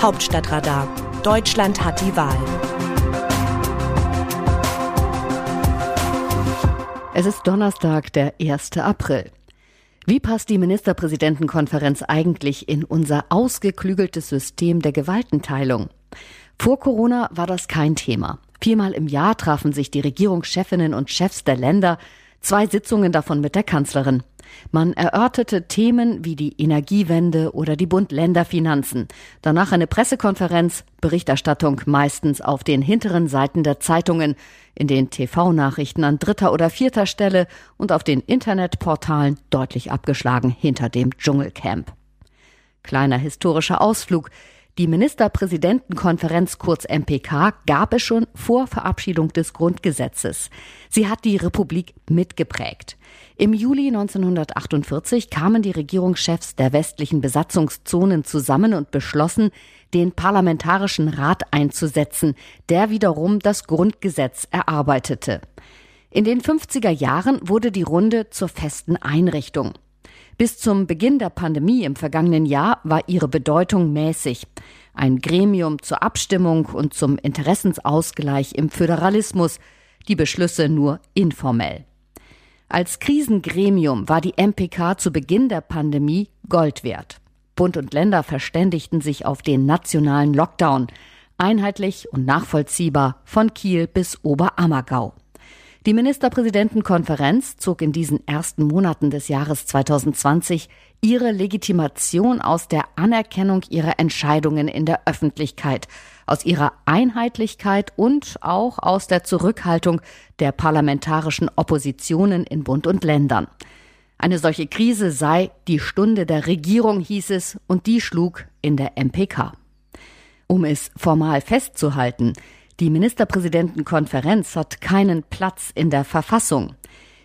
Hauptstadtradar. Deutschland hat die Wahl. Es ist Donnerstag, der 1. April. Wie passt die Ministerpräsidentenkonferenz eigentlich in unser ausgeklügeltes System der Gewaltenteilung? Vor Corona war das kein Thema. Viermal im Jahr trafen sich die Regierungschefinnen und Chefs der Länder, zwei Sitzungen davon mit der Kanzlerin. Man erörterte Themen wie die Energiewende oder die Bund-Länder-Finanzen. Danach eine Pressekonferenz, Berichterstattung meistens auf den hinteren Seiten der Zeitungen, in den TV-Nachrichten an dritter oder vierter Stelle und auf den Internetportalen deutlich abgeschlagen hinter dem Dschungelcamp. Kleiner historischer Ausflug. Die Ministerpräsidentenkonferenz kurz MPK gab es schon vor Verabschiedung des Grundgesetzes. Sie hat die Republik mitgeprägt. Im Juli 1948 kamen die Regierungschefs der westlichen Besatzungszonen zusammen und beschlossen, den Parlamentarischen Rat einzusetzen, der wiederum das Grundgesetz erarbeitete. In den 50er Jahren wurde die Runde zur festen Einrichtung. Bis zum Beginn der Pandemie im vergangenen Jahr war ihre Bedeutung mäßig. Ein Gremium zur Abstimmung und zum Interessensausgleich im Föderalismus, die Beschlüsse nur informell. Als Krisengremium war die MPK zu Beginn der Pandemie Gold wert. Bund und Länder verständigten sich auf den nationalen Lockdown, einheitlich und nachvollziehbar von Kiel bis Oberammergau. Die Ministerpräsidentenkonferenz zog in diesen ersten Monaten des Jahres 2020 ihre Legitimation aus der Anerkennung ihrer Entscheidungen in der Öffentlichkeit, aus ihrer Einheitlichkeit und auch aus der Zurückhaltung der parlamentarischen Oppositionen in Bund und Ländern. Eine solche Krise sei die Stunde der Regierung, hieß es, und die schlug in der MPK. Um es formal festzuhalten, die Ministerpräsidentenkonferenz hat keinen Platz in der Verfassung.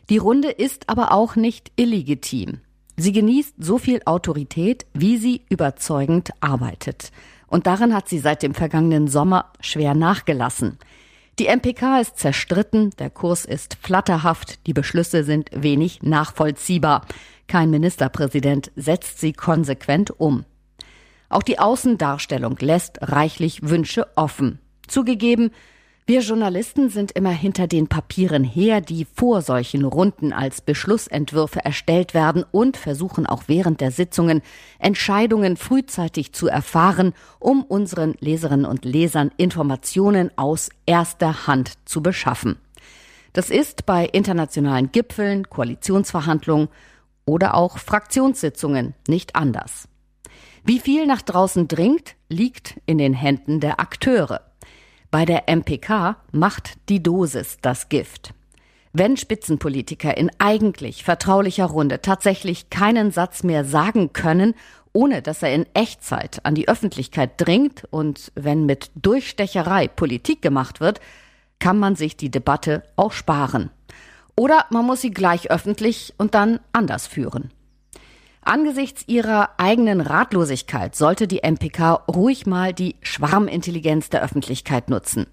Die Runde ist aber auch nicht illegitim. Sie genießt so viel Autorität, wie sie überzeugend arbeitet. Und daran hat sie seit dem vergangenen Sommer schwer nachgelassen. Die MPK ist zerstritten, der Kurs ist flatterhaft, die Beschlüsse sind wenig nachvollziehbar. Kein Ministerpräsident setzt sie konsequent um. Auch die Außendarstellung lässt reichlich Wünsche offen. Zugegeben, wir Journalisten sind immer hinter den Papieren her, die vor solchen Runden als Beschlussentwürfe erstellt werden und versuchen auch während der Sitzungen Entscheidungen frühzeitig zu erfahren, um unseren Leserinnen und Lesern Informationen aus erster Hand zu beschaffen. Das ist bei internationalen Gipfeln, Koalitionsverhandlungen oder auch Fraktionssitzungen nicht anders. Wie viel nach draußen dringt, liegt in den Händen der Akteure. Bei der MPK macht die Dosis das Gift. Wenn Spitzenpolitiker in eigentlich vertraulicher Runde tatsächlich keinen Satz mehr sagen können, ohne dass er in Echtzeit an die Öffentlichkeit dringt und wenn mit Durchstecherei Politik gemacht wird, kann man sich die Debatte auch sparen. Oder man muss sie gleich öffentlich und dann anders führen. Angesichts ihrer eigenen Ratlosigkeit sollte die MPK ruhig mal die Schwarmintelligenz der Öffentlichkeit nutzen.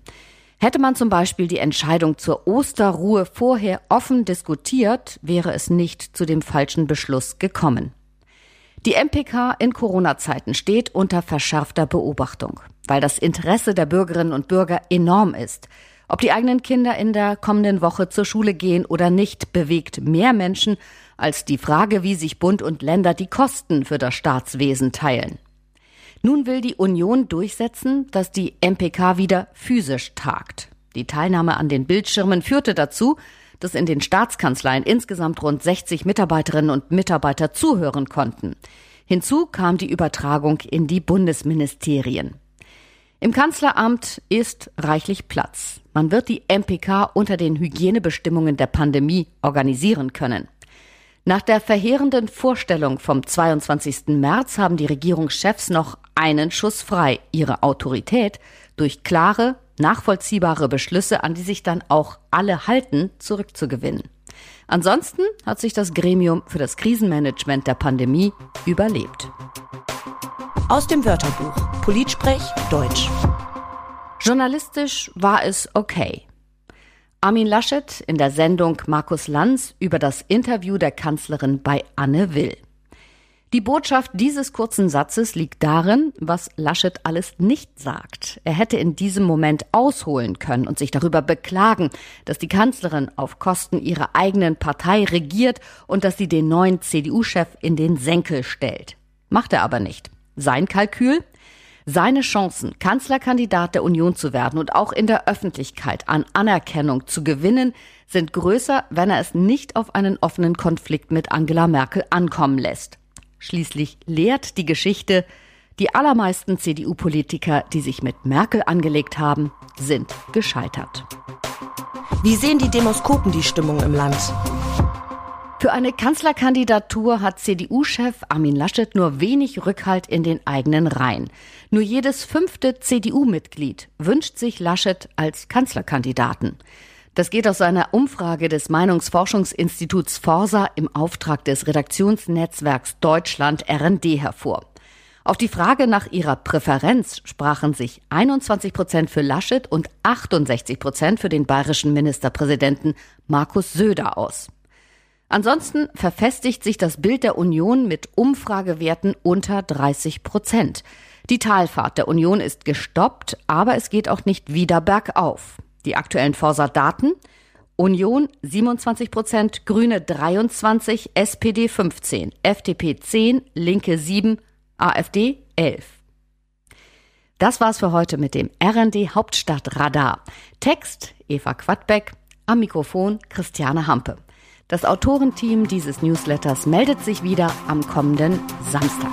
Hätte man zum Beispiel die Entscheidung zur Osterruhe vorher offen diskutiert, wäre es nicht zu dem falschen Beschluss gekommen. Die MPK in Corona-Zeiten steht unter verschärfter Beobachtung, weil das Interesse der Bürgerinnen und Bürger enorm ist. Ob die eigenen Kinder in der kommenden Woche zur Schule gehen oder nicht, bewegt mehr Menschen als die Frage, wie sich Bund und Länder die Kosten für das Staatswesen teilen. Nun will die Union durchsetzen, dass die MPK wieder physisch tagt. Die Teilnahme an den Bildschirmen führte dazu, dass in den Staatskanzleien insgesamt rund 60 Mitarbeiterinnen und Mitarbeiter zuhören konnten. Hinzu kam die Übertragung in die Bundesministerien. Im Kanzleramt ist reichlich Platz. Man wird die MPK unter den Hygienebestimmungen der Pandemie organisieren können. Nach der verheerenden Vorstellung vom 22. März haben die Regierungschefs noch einen Schuss frei, ihre Autorität durch klare, nachvollziehbare Beschlüsse, an die sich dann auch alle halten, zurückzugewinnen. Ansonsten hat sich das Gremium für das Krisenmanagement der Pandemie überlebt. Aus dem Wörterbuch Politsprech Deutsch. Journalistisch war es okay. Armin Laschet in der Sendung Markus Lanz über das Interview der Kanzlerin bei Anne Will. Die Botschaft dieses kurzen Satzes liegt darin, was Laschet alles nicht sagt. Er hätte in diesem Moment ausholen können und sich darüber beklagen, dass die Kanzlerin auf Kosten ihrer eigenen Partei regiert und dass sie den neuen CDU-Chef in den Senkel stellt. Macht er aber nicht. Sein Kalkül? Seine Chancen, Kanzlerkandidat der Union zu werden und auch in der Öffentlichkeit an Anerkennung zu gewinnen, sind größer, wenn er es nicht auf einen offenen Konflikt mit Angela Merkel ankommen lässt. Schließlich lehrt die Geschichte, die allermeisten CDU-Politiker, die sich mit Merkel angelegt haben, sind gescheitert. Wie sehen die Demoskopen die Stimmung im Land? Für eine Kanzlerkandidatur hat CDU-Chef Armin Laschet nur wenig Rückhalt in den eigenen Reihen. Nur jedes fünfte CDU-Mitglied wünscht sich Laschet als Kanzlerkandidaten. Das geht aus einer Umfrage des Meinungsforschungsinstituts Forsa im Auftrag des Redaktionsnetzwerks Deutschland RND hervor. Auf die Frage nach ihrer Präferenz sprachen sich 21 Prozent für Laschet und 68 Prozent für den bayerischen Ministerpräsidenten Markus Söder aus. Ansonsten verfestigt sich das Bild der Union mit Umfragewerten unter 30 Prozent. Die Talfahrt der Union ist gestoppt, aber es geht auch nicht wieder bergauf. Die aktuellen Forsa-Daten Union 27 Prozent, Grüne 23, SPD 15, FDP 10, Linke 7, AfD 11. Das war's für heute mit dem RND Hauptstadtradar. Text Eva Quadbeck, am Mikrofon Christiane Hampe. Das Autorenteam dieses Newsletters meldet sich wieder am kommenden Samstag.